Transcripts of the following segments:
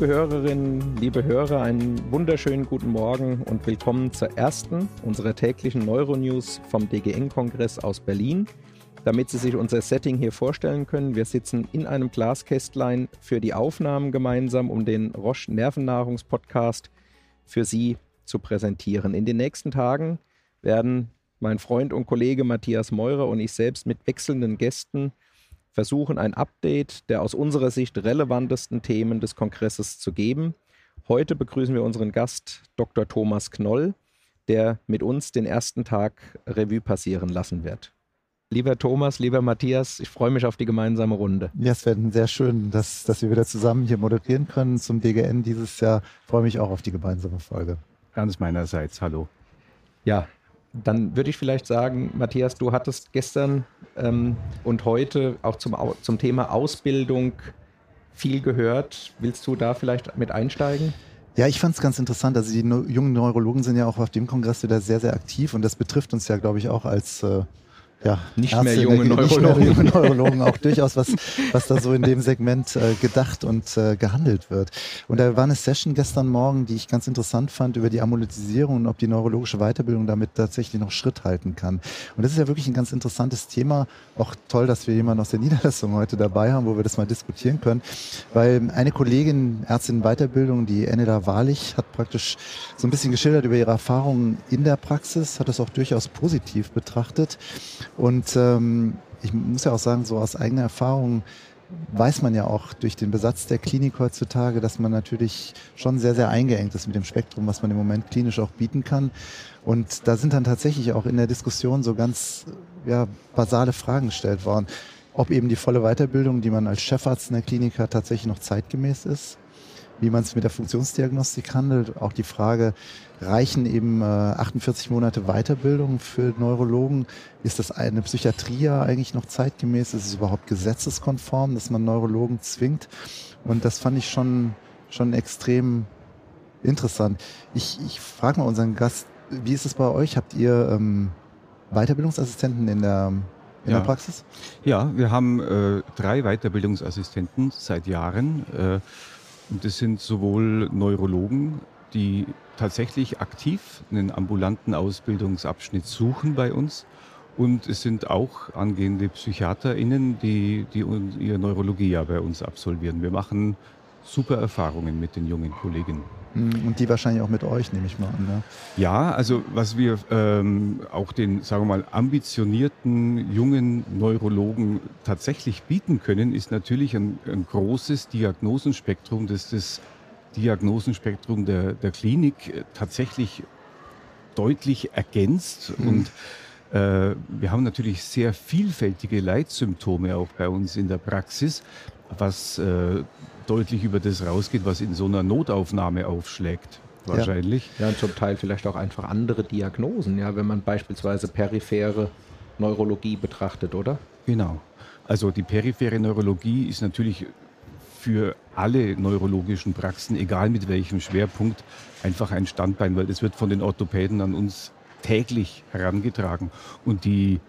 Liebe Hörerinnen, liebe Hörer, einen wunderschönen guten Morgen und willkommen zur ersten unserer täglichen Neuronews vom DGN-Kongress aus Berlin. Damit Sie sich unser Setting hier vorstellen können, wir sitzen in einem Glaskästlein für die Aufnahmen gemeinsam, um den Roche Nervennahrungspodcast für Sie zu präsentieren. In den nächsten Tagen werden mein Freund und Kollege Matthias Meurer und ich selbst mit wechselnden Gästen versuchen, ein Update der aus unserer Sicht relevantesten Themen des Kongresses zu geben. Heute begrüßen wir unseren Gast Dr. Thomas Knoll, der mit uns den ersten Tag Revue passieren lassen wird. Lieber Thomas, lieber Matthias, ich freue mich auf die gemeinsame Runde. Ja, es wird sehr schön, dass, dass wir wieder zusammen hier moderieren können zum DGN dieses Jahr. Ich freue mich auch auf die gemeinsame Folge. Ganz meinerseits, hallo. Ja, dann würde ich vielleicht sagen, Matthias, du hattest gestern ähm, und heute auch zum, zum Thema Ausbildung viel gehört. Willst du da vielleicht mit einsteigen? Ja, ich fand es ganz interessant. Also die jungen Neurologen sind ja auch auf dem Kongress wieder sehr, sehr aktiv und das betrifft uns ja, glaube ich, auch als äh, ja, nicht Ärzte, mehr junge Neurologen. Nicht junge Neurologen, auch durchaus was, was da so in dem Segment äh, gedacht und äh, gehandelt wird. Und da war eine Session gestern Morgen, die ich ganz interessant fand, über die Ambulantisierung und ob die neurologische Weiterbildung damit tatsächlich noch Schritt halten kann. Und das ist ja wirklich ein ganz interessantes Thema. Auch toll, dass wir jemanden aus der Niederlassung heute dabei haben, wo wir das mal diskutieren können. Weil eine Kollegin, Ärztin in Weiterbildung, die Eneda Wahrlich, hat praktisch so ein bisschen geschildert über ihre Erfahrungen in der Praxis, hat das auch durchaus positiv betrachtet und ähm, ich muss ja auch sagen, so aus eigener Erfahrung weiß man ja auch durch den Besatz der Klinik heutzutage, dass man natürlich schon sehr, sehr eingeengt ist mit dem Spektrum, was man im Moment klinisch auch bieten kann. Und da sind dann tatsächlich auch in der Diskussion so ganz ja, basale Fragen gestellt worden. Ob eben die volle Weiterbildung, die man als Chefarzt in der Klinik hat, tatsächlich noch zeitgemäß ist wie man es mit der Funktionsdiagnostik handelt. Auch die Frage, reichen eben äh, 48 Monate Weiterbildung für Neurologen? Ist das eine Psychiatrie eigentlich noch zeitgemäß? Ist es überhaupt gesetzeskonform, dass man Neurologen zwingt? Und das fand ich schon, schon extrem interessant. Ich, ich frage mal unseren Gast, wie ist es bei euch? Habt ihr ähm, Weiterbildungsassistenten in der in ja. der Praxis? Ja, wir haben äh, drei Weiterbildungsassistenten seit Jahren. Äh, und das sind sowohl Neurologen, die tatsächlich aktiv einen ambulanten Ausbildungsabschnitt suchen bei uns. Und es sind auch angehende PsychiaterInnen, die, die ihre Neurologie ja bei uns absolvieren. Wir machen super Erfahrungen mit den jungen Kolleginnen. Hm, und die wahrscheinlich auch mit euch, nehme ich mal an. Ne? Ja, also was wir ähm, auch den, sagen wir mal, ambitionierten jungen Neurologen tatsächlich bieten können, ist natürlich ein, ein großes Diagnosenspektrum, das das Diagnosenspektrum der, der Klinik äh, tatsächlich deutlich ergänzt mhm. und äh, wir haben natürlich sehr vielfältige Leitsymptome auch bei uns in der Praxis, was äh, deutlich über das rausgeht, was in so einer Notaufnahme aufschlägt. Wahrscheinlich. Ja. ja, und zum Teil vielleicht auch einfach andere Diagnosen, ja, wenn man beispielsweise periphere Neurologie betrachtet, oder? Genau. Also die periphere Neurologie ist natürlich für alle neurologischen Praxen, egal mit welchem Schwerpunkt, einfach ein Standbein, weil das wird von den Orthopäden an uns täglich herangetragen. Und die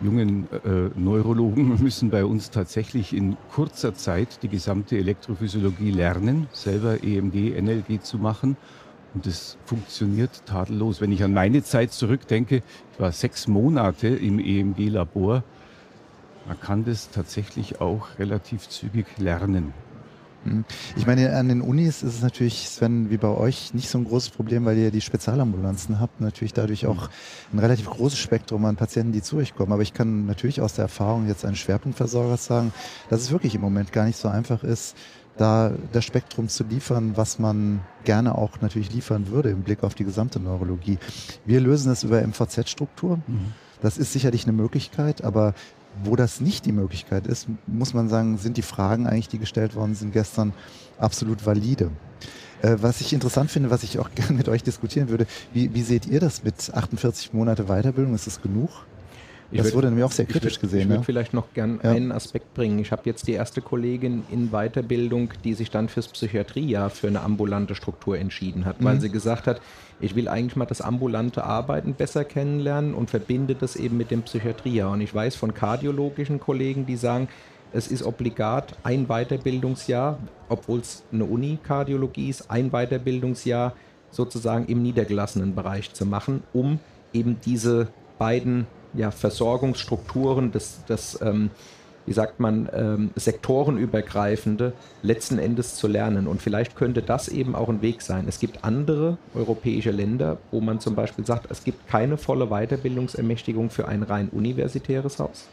jungen äh, Neurologen müssen bei uns tatsächlich in kurzer Zeit die gesamte Elektrophysiologie lernen, selber EMG, NLG zu machen. Und das funktioniert tadellos. Wenn ich an meine Zeit zurückdenke, ich war sechs Monate im EMG-Labor, man kann das tatsächlich auch relativ zügig lernen. Hm. Ich meine, an den Unis ist es natürlich, Sven, wie bei euch, nicht so ein großes Problem, weil ihr die Spezialambulanzen habt. Natürlich dadurch auch ein relativ großes Spektrum an Patienten, die zu euch kommen. Aber ich kann natürlich aus der Erfahrung jetzt eines Schwerpunktversorgers sagen, dass es wirklich im Moment gar nicht so einfach ist, da das Spektrum zu liefern, was man gerne auch natürlich liefern würde im Blick auf die gesamte Neurologie. Wir lösen das über MVZ-Struktur. Mhm. Das ist sicherlich eine Möglichkeit, aber wo das nicht die Möglichkeit ist, muss man sagen, sind die Fragen eigentlich, die gestellt worden sind gestern, absolut valide. Äh, was ich interessant finde, was ich auch gerne mit euch diskutieren würde, wie, wie seht ihr das mit 48 Monate Weiterbildung? Ist das genug? Ich das würd, wurde nämlich auch sehr kritisch würd, gesehen. Ich würde ne? vielleicht noch gern ja. einen Aspekt bringen. Ich habe jetzt die erste Kollegin in Weiterbildung, die sich dann fürs Psychiatriejahr für eine ambulante Struktur entschieden hat, weil mhm. sie gesagt hat, ich will eigentlich mal das ambulante Arbeiten besser kennenlernen und verbinde das eben mit dem Psychiatriejahr. Und ich weiß von kardiologischen Kollegen, die sagen, es ist obligat ein Weiterbildungsjahr, obwohl es eine Uni-Kardiologie ist, ein Weiterbildungsjahr sozusagen im niedergelassenen Bereich zu machen, um eben diese beiden ja, Versorgungsstrukturen, das, das ähm, wie sagt man, ähm, sektorenübergreifende letzten Endes zu lernen. Und vielleicht könnte das eben auch ein Weg sein. Es gibt andere europäische Länder, wo man zum Beispiel sagt, es gibt keine volle Weiterbildungsermächtigung für ein rein universitäres Haus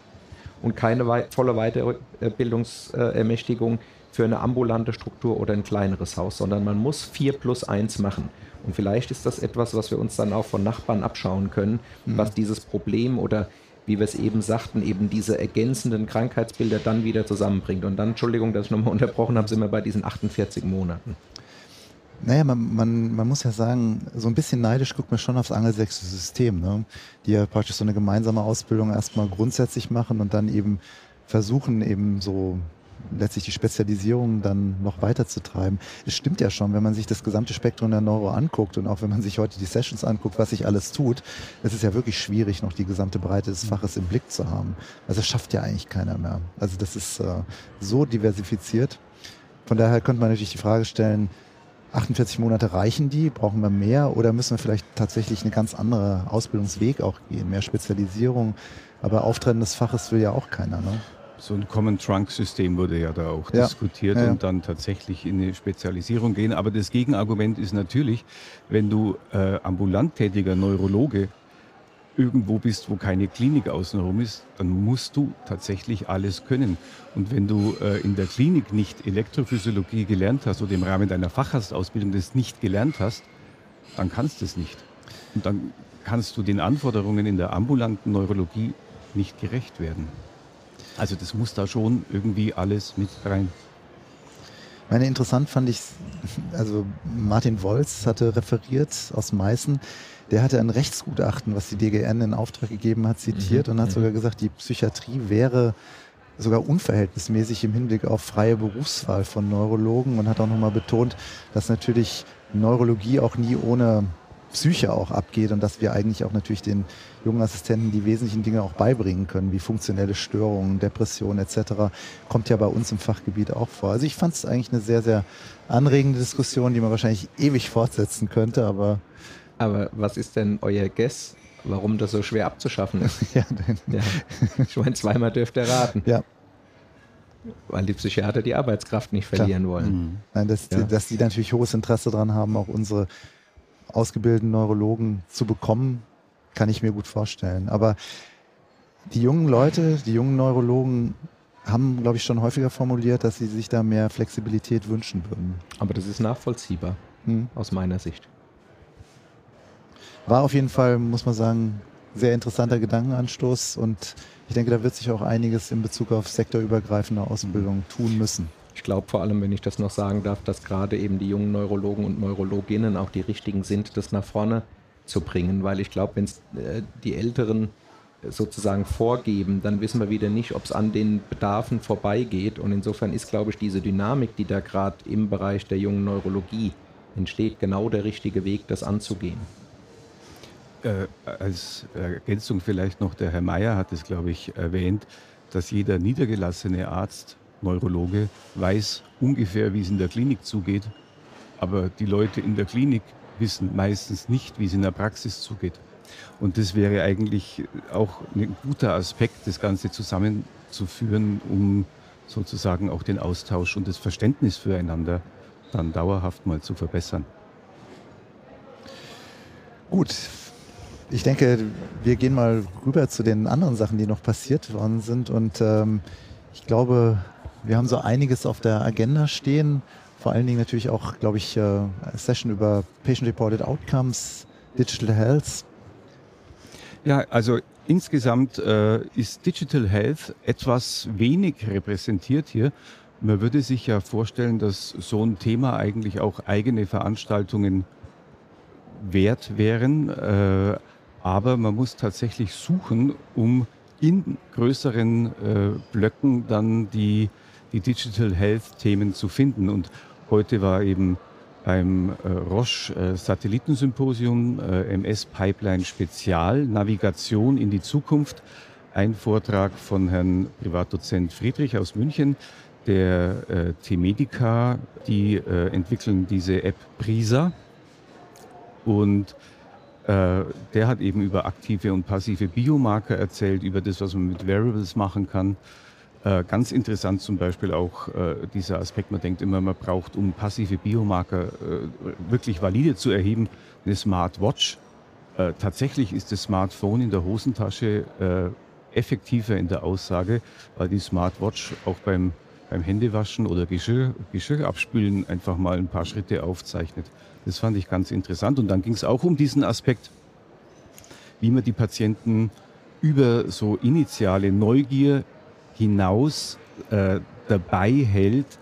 und keine volle Weiterbildungsermächtigung für eine ambulante Struktur oder ein kleineres Haus, sondern man muss 4 plus 1 machen. Und vielleicht ist das etwas, was wir uns dann auch von Nachbarn abschauen können, mhm. was dieses Problem oder wie wir es eben sagten, eben diese ergänzenden Krankheitsbilder dann wieder zusammenbringt. Und dann, Entschuldigung, dass ich nochmal unterbrochen habe, sind wir bei diesen 48 Monaten. Naja, man, man, man muss ja sagen, so ein bisschen neidisch guckt man schon aufs angelsächsische System, ne? die ja praktisch so eine gemeinsame Ausbildung erstmal grundsätzlich machen und dann eben versuchen, eben so letztlich die Spezialisierung dann noch weiterzutreiben. Es stimmt ja schon, wenn man sich das gesamte Spektrum der Neuro anguckt und auch wenn man sich heute die Sessions anguckt, was sich alles tut, es ist ja wirklich schwierig, noch die gesamte Breite des Faches im Blick zu haben. Also das schafft ja eigentlich keiner mehr. Also das ist äh, so diversifiziert. Von daher könnte man natürlich die Frage stellen, 48 Monate reichen die? Brauchen wir mehr? Oder müssen wir vielleicht tatsächlich eine ganz andere Ausbildungsweg auch gehen? Mehr Spezialisierung? Aber Auftreten des Faches will ja auch keiner. Ne? So ein Common Trunk System wurde ja da auch ja. diskutiert ja, und dann tatsächlich in eine Spezialisierung gehen. Aber das Gegenargument ist natürlich, wenn du äh, ambulant tätiger Neurologe irgendwo bist, wo keine Klinik außenrum ist, dann musst du tatsächlich alles können. Und wenn du äh, in der Klinik nicht Elektrophysiologie gelernt hast oder im Rahmen deiner Facharztausbildung das nicht gelernt hast, dann kannst du es nicht. Und dann kannst du den Anforderungen in der ambulanten Neurologie nicht gerecht werden. Also das muss da schon irgendwie alles mit rein. Meine interessant fand ich, also Martin Wolz hatte referiert aus Meißen, der hatte ein Rechtsgutachten, was die DGN in Auftrag gegeben hat, zitiert mhm. und hat mhm. sogar gesagt, die Psychiatrie wäre sogar unverhältnismäßig im Hinblick auf freie Berufswahl von Neurologen und hat auch nochmal betont, dass natürlich Neurologie auch nie ohne Psyche auch abgeht und dass wir eigentlich auch natürlich den jungen Assistenten die wesentlichen Dinge auch beibringen können, wie funktionelle Störungen, Depressionen etc. Kommt ja bei uns im Fachgebiet auch vor. Also ich fand es eigentlich eine sehr, sehr anregende Diskussion, die man wahrscheinlich ewig fortsetzen könnte, aber... Aber was ist denn euer Guess, warum das so schwer abzuschaffen ist? ja, ja. Ich meine, zweimal dürft ihr raten. Ja. Weil die Psychiater die Arbeitskraft nicht verlieren Klar. wollen. Mhm. Nein, dass, ja. dass die natürlich hohes Interesse daran haben, auch unsere ausgebildeten Neurologen zu bekommen, kann ich mir gut vorstellen. Aber die jungen Leute, die jungen Neurologen haben, glaube ich, schon häufiger formuliert, dass sie sich da mehr Flexibilität wünschen würden. Aber das ist nachvollziehbar, hm. aus meiner Sicht. War auf jeden Fall, muss man sagen, sehr interessanter Gedankenanstoß und ich denke, da wird sich auch einiges in Bezug auf sektorübergreifende Ausbildung tun müssen. Ich glaube vor allem, wenn ich das noch sagen darf, dass gerade eben die jungen Neurologen und Neurologinnen auch die richtigen sind, das nach vorne zu bringen, weil ich glaube, wenn es äh, die Älteren sozusagen vorgeben, dann wissen wir wieder nicht, ob es an den Bedarfen vorbeigeht. Und insofern ist, glaube ich, diese Dynamik, die da gerade im Bereich der jungen Neurologie entsteht, genau der richtige Weg, das anzugehen. Äh, als Ergänzung vielleicht noch, der Herr Mayer hat es, glaube ich, erwähnt, dass jeder niedergelassene Arzt Neurologe weiß ungefähr, wie es in der Klinik zugeht, aber die Leute in der Klinik wissen meistens nicht, wie es in der Praxis zugeht. Und das wäre eigentlich auch ein guter Aspekt, das Ganze zusammenzuführen, um sozusagen auch den Austausch und das Verständnis füreinander dann dauerhaft mal zu verbessern. Gut, ich denke, wir gehen mal rüber zu den anderen Sachen, die noch passiert worden sind. Und ähm, ich glaube, wir haben so einiges auf der Agenda stehen. Vor allen Dingen natürlich auch, glaube ich, eine äh, Session über Patient-Reported Outcomes, Digital Health. Ja, also insgesamt äh, ist Digital Health etwas wenig repräsentiert hier. Man würde sich ja vorstellen, dass so ein Thema eigentlich auch eigene Veranstaltungen wert wären. Äh, aber man muss tatsächlich suchen, um in größeren äh, Blöcken dann die die Digital Health Themen zu finden. Und heute war eben beim äh, Roche äh, Satellitensymposium äh, MS Pipeline Spezial Navigation in die Zukunft ein Vortrag von Herrn Privatdozent Friedrich aus München, der äh, T-Medica, die äh, entwickeln diese App Prisa. Und äh, der hat eben über aktive und passive Biomarker erzählt, über das, was man mit Variables machen kann. Äh, ganz interessant zum Beispiel auch äh, dieser Aspekt, man denkt immer, man braucht, um passive Biomarker äh, wirklich valide zu erheben, eine Smartwatch. Tatsächlich ist das Smartphone in der Hosentasche effektiver in der Aussage, weil die Smartwatch auch beim, beim Händewaschen oder Geschirr, Geschirr abspülen einfach mal ein paar Schritte aufzeichnet. Das fand ich ganz interessant. Und dann ging es auch um diesen Aspekt, wie man die Patienten über so initiale Neugier hinaus äh, dabei hält,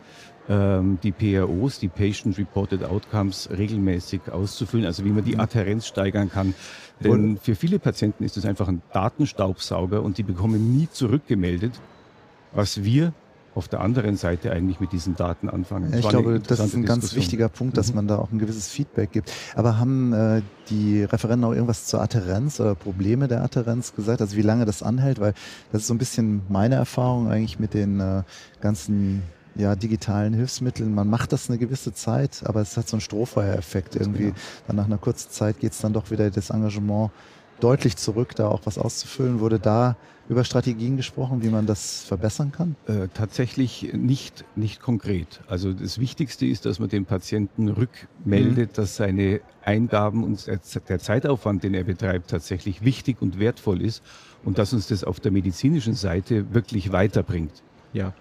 ähm, die PROs, die Patient Reported Outcomes, regelmäßig auszufüllen, also wie man die mhm. Adherenz steigern kann. Denn für viele Patienten ist es einfach ein Datenstaubsauger und die bekommen nie zurückgemeldet, was wir auf der anderen Seite eigentlich mit diesen Daten anfangen. Ich glaube, das ist ein ganz wichtiger Punkt, dass mhm. man da auch ein gewisses Feedback gibt. Aber haben äh, die Referenten auch irgendwas zur Adherenz oder Probleme der Adherenz gesagt? Also wie lange das anhält? Weil das ist so ein bisschen meine Erfahrung eigentlich mit den äh, ganzen ja, digitalen Hilfsmitteln. Man macht das eine gewisse Zeit, aber es hat so einen Strohfeuereffekt. Irgendwie genau. dann nach einer kurzen Zeit geht es dann doch wieder das Engagement deutlich zurück, da auch was auszufüllen. Wurde da über Strategien gesprochen, wie man das verbessern kann? Äh, tatsächlich nicht, nicht konkret. Also das Wichtigste ist, dass man dem Patienten rückmeldet, mhm. dass seine Eingaben und der Zeitaufwand, den er betreibt, tatsächlich wichtig und wertvoll ist und dass uns das auf der medizinischen Seite wirklich weiterbringt. Ja.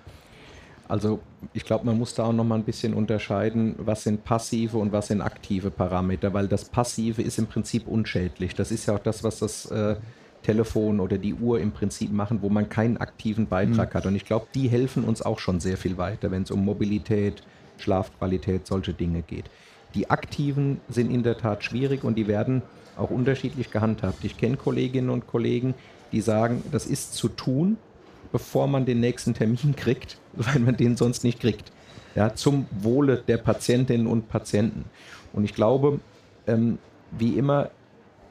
Also ich glaube, man muss da auch noch mal ein bisschen unterscheiden, was sind passive und was sind aktive Parameter, weil das Passive ist im Prinzip unschädlich. Das ist ja auch das, was das äh, Telefon oder die Uhr im Prinzip machen, wo man keinen aktiven Beitrag mhm. hat. Und ich glaube, die helfen uns auch schon sehr viel weiter, wenn es um Mobilität, Schlafqualität, solche Dinge geht. Die aktiven sind in der Tat schwierig und die werden auch unterschiedlich gehandhabt. Ich kenne Kolleginnen und Kollegen, die sagen, das ist zu tun, bevor man den nächsten Termin kriegt, weil man den sonst nicht kriegt. Ja, zum Wohle der Patientinnen und Patienten. Und ich glaube, ähm, wie immer,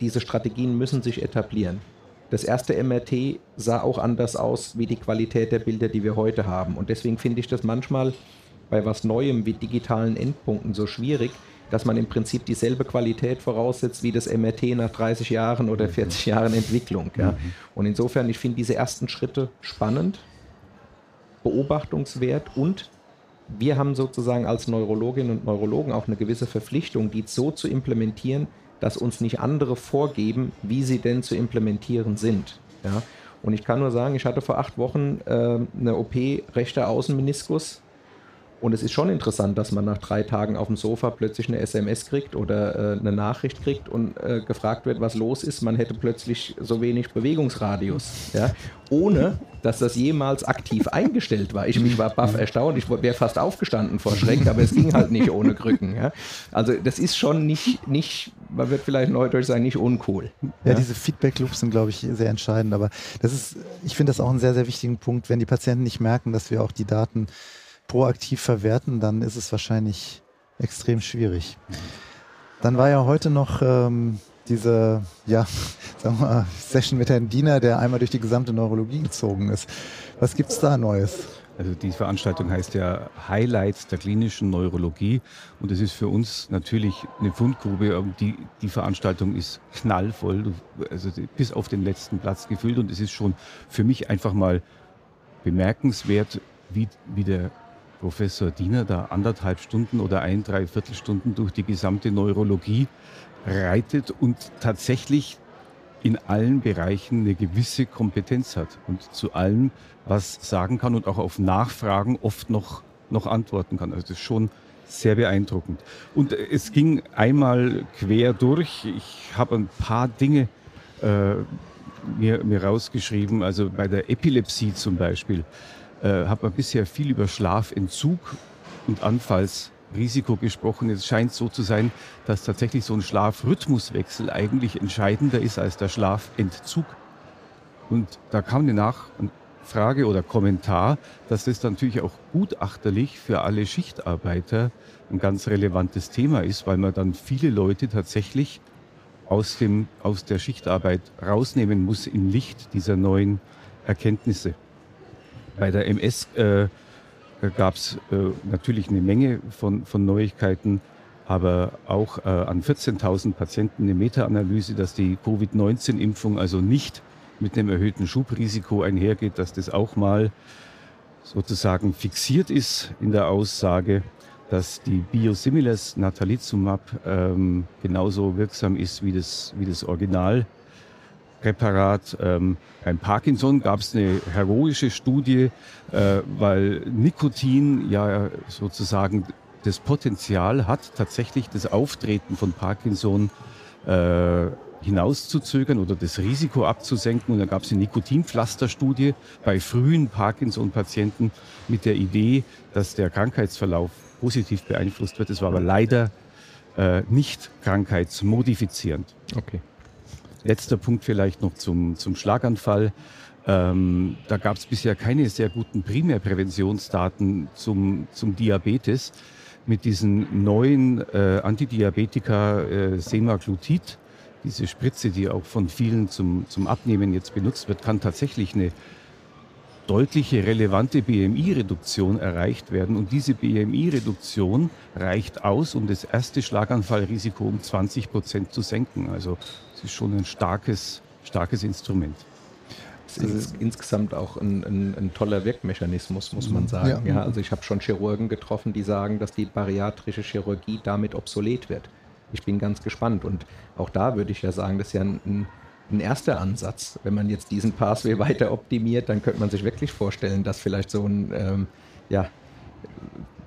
diese Strategien müssen sich etablieren. Das erste MRT sah auch anders aus wie die Qualität der Bilder, die wir heute haben. Und deswegen finde ich das manchmal bei was Neuem wie digitalen Endpunkten so schwierig, dass man im Prinzip dieselbe Qualität voraussetzt wie das MRT nach 30 Jahren oder 40 mhm. Jahren Entwicklung. Ja. Mhm. Und insofern, ich finde diese ersten Schritte spannend, beobachtungswert und wir haben sozusagen als Neurologinnen und Neurologen auch eine gewisse Verpflichtung, die so zu implementieren, dass uns nicht andere vorgeben, wie sie denn zu implementieren sind. Ja. Und ich kann nur sagen, ich hatte vor acht Wochen äh, eine OP rechter Außenmeniskus und es ist schon interessant, dass man nach drei Tagen auf dem Sofa plötzlich eine SMS kriegt oder äh, eine Nachricht kriegt und äh, gefragt wird, was los ist. Man hätte plötzlich so wenig Bewegungsradius, ja? ohne dass das jemals aktiv eingestellt war. Ich, ich war baff erstaunt, ich wäre fast aufgestanden vor Schreck, aber es ging halt nicht ohne Krücken. Ja? Also das ist schon nicht, nicht, man wird vielleicht neudeutsch sagen, nicht uncool. Ja, ja? diese Feedback-Loops sind, glaube ich, sehr entscheidend. Aber das ist, ich finde das auch einen sehr, sehr wichtigen Punkt, wenn die Patienten nicht merken, dass wir auch die Daten proaktiv verwerten, dann ist es wahrscheinlich extrem schwierig. Dann war ja heute noch ähm, diese ja, sagen wir mal, Session mit Herrn Diener, der einmal durch die gesamte Neurologie gezogen ist. Was gibt es da Neues? Also die Veranstaltung heißt ja Highlights der klinischen Neurologie und es ist für uns natürlich eine Fundgrube. Die, die Veranstaltung ist knallvoll, also bis auf den letzten Platz gefüllt und es ist schon für mich einfach mal bemerkenswert, wie, wie der Professor Diener da anderthalb Stunden oder ein, dreiviertel Stunden durch die gesamte Neurologie reitet und tatsächlich in allen Bereichen eine gewisse Kompetenz hat und zu allem was sagen kann und auch auf Nachfragen oft noch, noch antworten kann. Also das ist schon sehr beeindruckend. Und es ging einmal quer durch. Ich habe ein paar Dinge äh, mir, mir rausgeschrieben, also bei der Epilepsie zum Beispiel äh, hat man bisher viel über Schlafentzug und Anfallsrisiko gesprochen. Es scheint so zu sein, dass tatsächlich so ein Schlafrhythmuswechsel eigentlich entscheidender ist als der Schlafentzug. Und da kam eine Nachfrage oder Kommentar, dass das natürlich auch gutachterlich für alle Schichtarbeiter ein ganz relevantes Thema ist, weil man dann viele Leute tatsächlich aus, dem, aus der Schichtarbeit rausnehmen muss im Licht dieser neuen Erkenntnisse. Bei der MS äh, gab es äh, natürlich eine Menge von, von Neuigkeiten, aber auch äh, an 14.000 Patienten eine Meta-Analyse, dass die Covid-19-Impfung also nicht mit einem erhöhten Schubrisiko einhergeht, dass das auch mal sozusagen fixiert ist in der Aussage, dass die Biosimilars Natalizumab ähm, genauso wirksam ist wie das, wie das Originalpräparat. Ähm, beim Parkinson gab es eine heroische Studie, äh, weil Nikotin ja sozusagen das Potenzial hat, tatsächlich das Auftreten von Parkinson äh, hinauszuzögern oder das Risiko abzusenken. Und da gab es eine Nikotinpflasterstudie bei frühen Parkinson-Patienten mit der Idee, dass der Krankheitsverlauf positiv beeinflusst wird. Es war aber leider äh, nicht krankheitsmodifizierend. Okay. Letzter Punkt vielleicht noch zum, zum Schlaganfall. Ähm, da gab es bisher keine sehr guten Primärpräventionsdaten zum, zum Diabetes. Mit diesen neuen äh, Antidiabetika äh, Semaglutid diese Spritze, die auch von vielen zum, zum Abnehmen jetzt benutzt wird, kann tatsächlich eine deutliche, relevante BMI-Reduktion erreicht werden. Und diese BMI-Reduktion reicht aus, um das erste Schlaganfallrisiko um 20 Prozent zu senken. Also es ist schon ein starkes, starkes Instrument. Es ist insgesamt auch ein, ein, ein, toller Wirkmechanismus, muss man sagen. Ja. ja also ich habe schon Chirurgen getroffen, die sagen, dass die bariatrische Chirurgie damit obsolet wird ich bin ganz gespannt. Und auch da würde ich ja sagen, das ist ja ein, ein erster Ansatz. Wenn man jetzt diesen Pathway weiter optimiert, dann könnte man sich wirklich vorstellen, dass vielleicht so ein ähm, ja,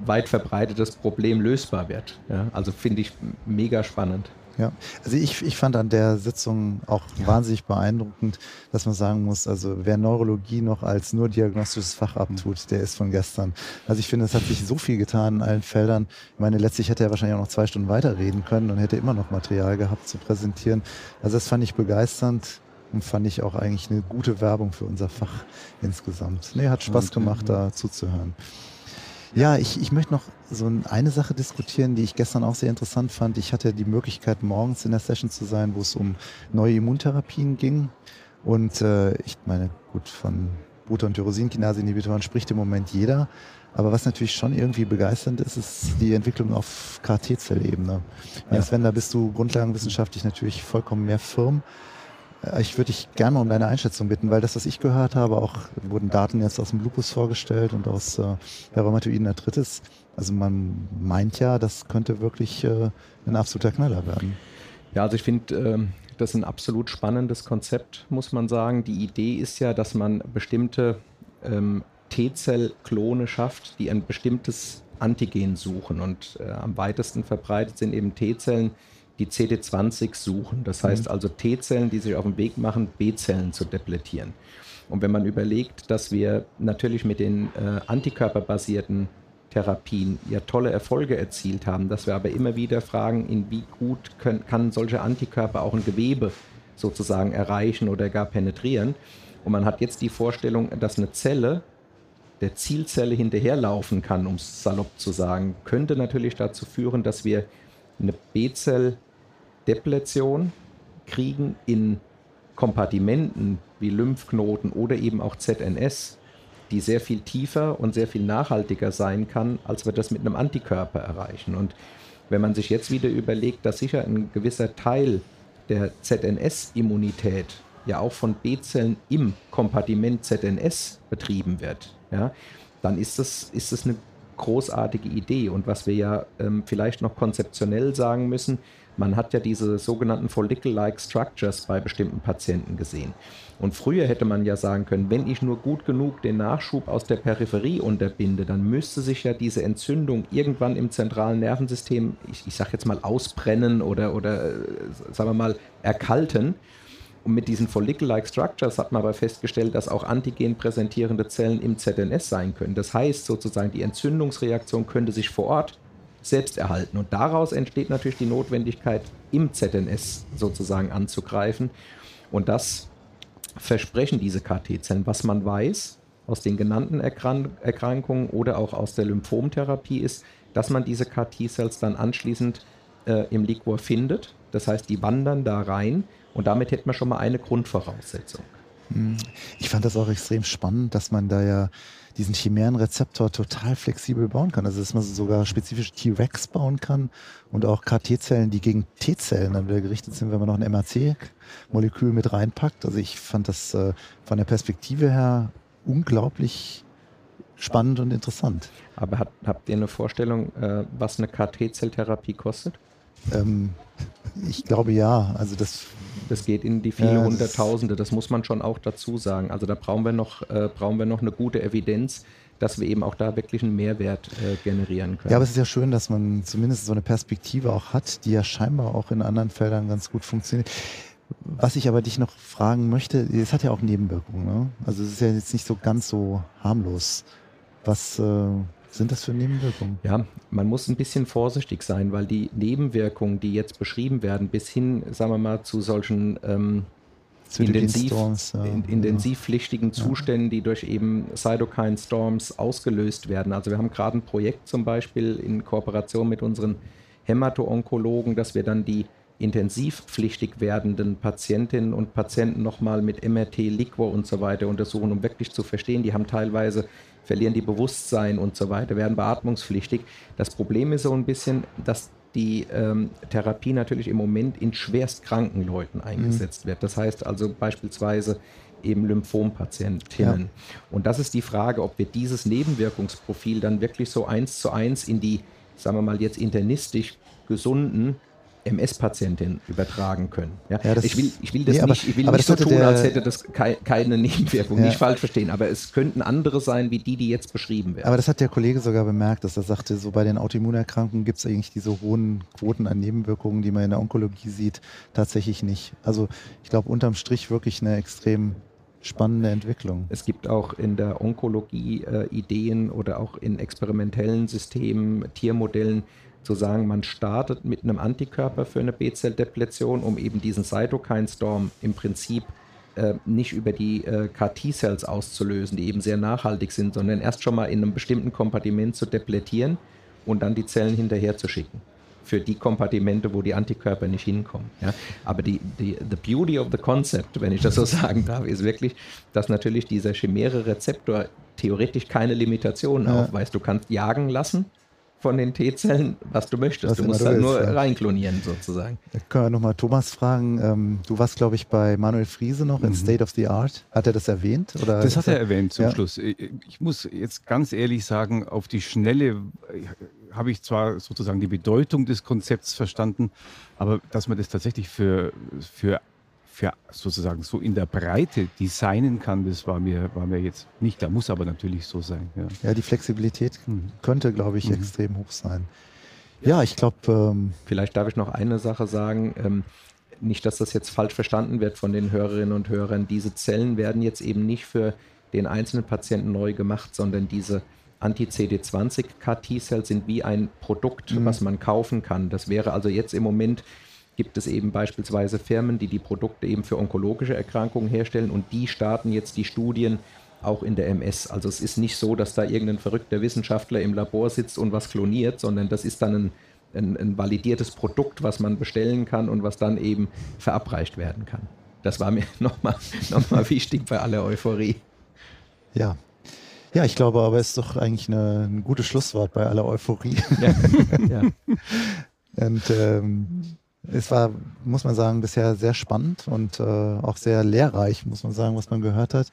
weit verbreitetes Problem lösbar wird. Ja? Also finde ich mega spannend. Ja, also ich, ich fand an der Sitzung auch ja. wahnsinnig beeindruckend, dass man sagen muss, also wer Neurologie noch als nur diagnostisches Fach abtut, der ist von gestern. Also ich finde, es hat sich so viel getan in allen Feldern. Ich meine, letztlich hätte er wahrscheinlich auch noch zwei Stunden weiterreden können und hätte immer noch Material gehabt zu präsentieren. Also das fand ich begeisternd und fand ich auch eigentlich eine gute Werbung für unser Fach insgesamt. Nee, hat Spaß gemacht, da zuzuhören. Ja, ich, ich möchte noch so eine Sache diskutieren, die ich gestern auch sehr interessant fand. Ich hatte die Möglichkeit, morgens in der Session zu sein, wo es um neue Immuntherapien ging. Und äh, ich meine, gut, von Buta- und Tyrosinkinase-Inhibitoren spricht im Moment jeder. Aber was natürlich schon irgendwie begeisternd ist, ist die Entwicklung auf KT-Zellebene. Ja. Sven, da bist du grundlagenwissenschaftlich natürlich vollkommen mehr firm. Äh, ich würde dich gerne mal um deine Einschätzung bitten, weil das, was ich gehört habe, auch wurden Daten jetzt aus dem Lupus vorgestellt und aus äh, der rheumatoiden Arthritis. Also man meint ja, das könnte wirklich äh, ein absoluter Knaller werden. Ja, also ich finde, ähm, das ist ein absolut spannendes Konzept, muss man sagen. Die Idee ist ja, dass man bestimmte ähm, T-Zell-Klone schafft, die ein bestimmtes Antigen suchen. Und äh, am weitesten verbreitet sind eben T-Zellen, die CD20 suchen. Das heißt mhm. also T-Zellen, die sich auf den Weg machen, B-Zellen zu depletieren. Und wenn man überlegt, dass wir natürlich mit den äh, antikörperbasierten Therapien ja tolle Erfolge erzielt haben, dass wir aber immer wieder fragen, in wie gut können, kann solche Antikörper auch ein Gewebe sozusagen erreichen oder gar penetrieren. Und man hat jetzt die Vorstellung, dass eine Zelle der Zielzelle hinterherlaufen kann, um es salopp zu sagen, könnte natürlich dazu führen, dass wir eine B-Zell Depletion kriegen in Kompartimenten wie Lymphknoten oder eben auch ZNS, die sehr viel tiefer und sehr viel nachhaltiger sein kann, als wir das mit einem Antikörper erreichen. Und wenn man sich jetzt wieder überlegt, dass sicher ein gewisser Teil der ZNS-Immunität ja auch von B-Zellen im Kompartiment ZNS betrieben wird, ja, dann ist das, ist das eine großartige Idee. Und was wir ja ähm, vielleicht noch konzeptionell sagen müssen, man hat ja diese sogenannten Follicle-like Structures bei bestimmten Patienten gesehen. Und früher hätte man ja sagen können, wenn ich nur gut genug den Nachschub aus der Peripherie unterbinde, dann müsste sich ja diese Entzündung irgendwann im zentralen Nervensystem, ich, ich sage jetzt mal, ausbrennen oder, oder äh, sagen wir mal, erkalten. Und mit diesen Follicle-like Structures hat man aber festgestellt, dass auch antigen präsentierende Zellen im ZNS sein können. Das heißt sozusagen, die Entzündungsreaktion könnte sich vor Ort selbst erhalten. Und daraus entsteht natürlich die Notwendigkeit, im ZNS sozusagen anzugreifen. Und das versprechen diese KT-Zellen. Was man weiß aus den genannten Erkrank Erkrankungen oder auch aus der Lymphomtherapie ist, dass man diese KT-Cells dann anschließend äh, im Liquor findet. Das heißt, die wandern da rein und damit hätten wir schon mal eine Grundvoraussetzung. Hm. Ich fand das auch extrem spannend, dass man da ja diesen Chimärenrezeptor total flexibel bauen kann. Also dass man sogar spezifische T-Rex bauen kann und auch KT-Zellen, die gegen T-Zellen dann wieder gerichtet sind, wenn man noch ein MAC-Molekül mit reinpackt. Also ich fand das äh, von der Perspektive her unglaublich spannend und interessant. Aber hat, habt ihr eine Vorstellung, äh, was eine KT-Zelltherapie kostet? Ähm, ich glaube ja. Also das, das geht in die viele ja, Hunderttausende. Das muss man schon auch dazu sagen. Also da brauchen wir noch, äh, brauchen wir noch eine gute Evidenz, dass wir eben auch da wirklich einen Mehrwert äh, generieren können. Ja, aber es ist ja schön, dass man zumindest so eine Perspektive auch hat, die ja scheinbar auch in anderen Feldern ganz gut funktioniert. Was ich aber dich noch fragen möchte, es hat ja auch Nebenwirkungen. Ne? Also es ist ja jetzt nicht so ganz so harmlos. Was, äh, sind das für Nebenwirkungen? Ja, man muss ein bisschen vorsichtig sein, weil die Nebenwirkungen, die jetzt beschrieben werden, bis hin, sagen wir mal, zu solchen ähm, intensiv, ja. in, intensivpflichtigen Zuständen, die durch eben Cytokine Storms ausgelöst werden. Also wir haben gerade ein Projekt zum Beispiel in Kooperation mit unseren Hämato-Onkologen, dass wir dann die intensivpflichtig werdenden Patientinnen und Patienten nochmal mit MRT, Liquor und so weiter untersuchen, um wirklich zu verstehen, die haben teilweise verlieren die Bewusstsein und so weiter, werden beatmungspflichtig. Das Problem ist so ein bisschen, dass die ähm, Therapie natürlich im Moment in schwerst kranken Leuten eingesetzt mhm. wird. Das heißt also beispielsweise eben Lymphompatientinnen. Ja. Und das ist die Frage, ob wir dieses Nebenwirkungsprofil dann wirklich so eins zu eins in die, sagen wir mal jetzt internistisch gesunden MS-Patientin übertragen können. Ja? ja ich, will, ich will das nee, nicht, ich will nicht so tun, als hätte das kei keine Nebenwirkung, ja. nicht falsch verstehen, aber es könnten andere sein, wie die, die jetzt beschrieben werden. Aber das hat der Kollege sogar bemerkt, dass er sagte, so bei den Autoimmunerkrankungen gibt es eigentlich diese hohen Quoten an Nebenwirkungen, die man in der Onkologie sieht, tatsächlich nicht. Also ich glaube unterm Strich wirklich eine extrem spannende Entwicklung. Es gibt auch in der Onkologie äh, Ideen oder auch in experimentellen Systemen, Tiermodellen, zu sagen, man startet mit einem Antikörper für eine B-Zell-Depletion, um eben diesen Cytokine-Storm im Prinzip äh, nicht über die äh, CAR-T-Cells auszulösen, die eben sehr nachhaltig sind, sondern erst schon mal in einem bestimmten Kompartiment zu depletieren und dann die Zellen hinterher zu schicken für die Kompartimente, wo die Antikörper nicht hinkommen. Ja? Aber die, die the beauty of the concept, wenn ich das so sagen darf, ist wirklich, dass natürlich dieser chimäre Rezeptor theoretisch keine Limitationen ja. aufweist. Du kannst jagen lassen von den T-Zellen, was du möchtest. Was du musst halt nur ja. reinklonieren sozusagen. Da können wir nochmal Thomas fragen. Ähm, du warst, glaube ich, bei Manuel Friese noch in mhm. State of the Art. Hat er das erwähnt? Oder das hat er erwähnt zum ja. Schluss. Ich muss jetzt ganz ehrlich sagen, auf die Schnelle äh, habe ich zwar sozusagen die Bedeutung des Konzepts verstanden, aber dass man das tatsächlich für, für für sozusagen so in der Breite designen kann, das war mir, war mir jetzt nicht. Da muss aber natürlich so sein. Ja, ja die Flexibilität mhm. könnte, glaube ich, mhm. extrem hoch sein. Ja, ich glaube. Ähm Vielleicht darf ich noch eine Sache sagen. Ähm, nicht, dass das jetzt falsch verstanden wird von den Hörerinnen und Hörern. Diese Zellen werden jetzt eben nicht für den einzelnen Patienten neu gemacht, sondern diese Anti-CD20 CAR-T-Cells sind wie ein Produkt, mhm. was man kaufen kann. Das wäre also jetzt im Moment gibt es eben beispielsweise Firmen, die die Produkte eben für onkologische Erkrankungen herstellen und die starten jetzt die Studien auch in der MS. Also es ist nicht so, dass da irgendein verrückter Wissenschaftler im Labor sitzt und was kloniert, sondern das ist dann ein, ein, ein validiertes Produkt, was man bestellen kann und was dann eben verabreicht werden kann. Das war mir nochmal noch mal wichtig bei aller Euphorie. Ja, ja, ich glaube aber, es ist doch eigentlich eine, ein gutes Schlusswort bei aller Euphorie. Ja. ja. Und ähm, es war, muss man sagen, bisher sehr spannend und äh, auch sehr lehrreich, muss man sagen, was man gehört hat.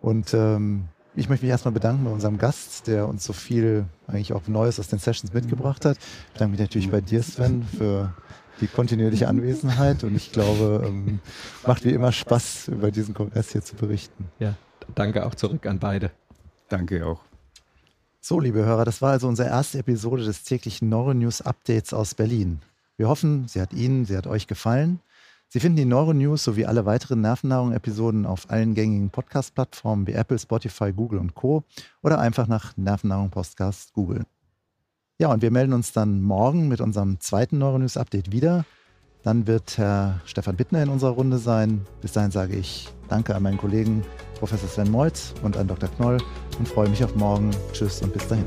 Und ähm, ich möchte mich erstmal bedanken bei unserem Gast, der uns so viel eigentlich auch Neues aus den Sessions mitgebracht hat. Ich bedanke mich natürlich bei dir, Sven, für die kontinuierliche Anwesenheit und ich glaube, ähm, macht wie immer Spaß, über diesen Kongress hier zu berichten. Ja, danke auch zurück an beide. Danke auch. So, liebe Hörer, das war also unsere erste Episode des täglichen Neuronews Updates aus Berlin. Wir hoffen, sie hat Ihnen, sie hat euch gefallen. Sie finden die Neuronews sowie alle weiteren Nervennahrung-Episoden auf allen gängigen Podcast-Plattformen wie Apple, Spotify, Google und Co. oder einfach nach Nervennahrung-Podcast googeln. Ja, und wir melden uns dann morgen mit unserem zweiten Neuronews-Update wieder. Dann wird Herr Stefan Bittner in unserer Runde sein. Bis dahin sage ich Danke an meinen Kollegen Professor Sven Meutz und an Dr. Knoll und freue mich auf morgen. Tschüss und bis dahin.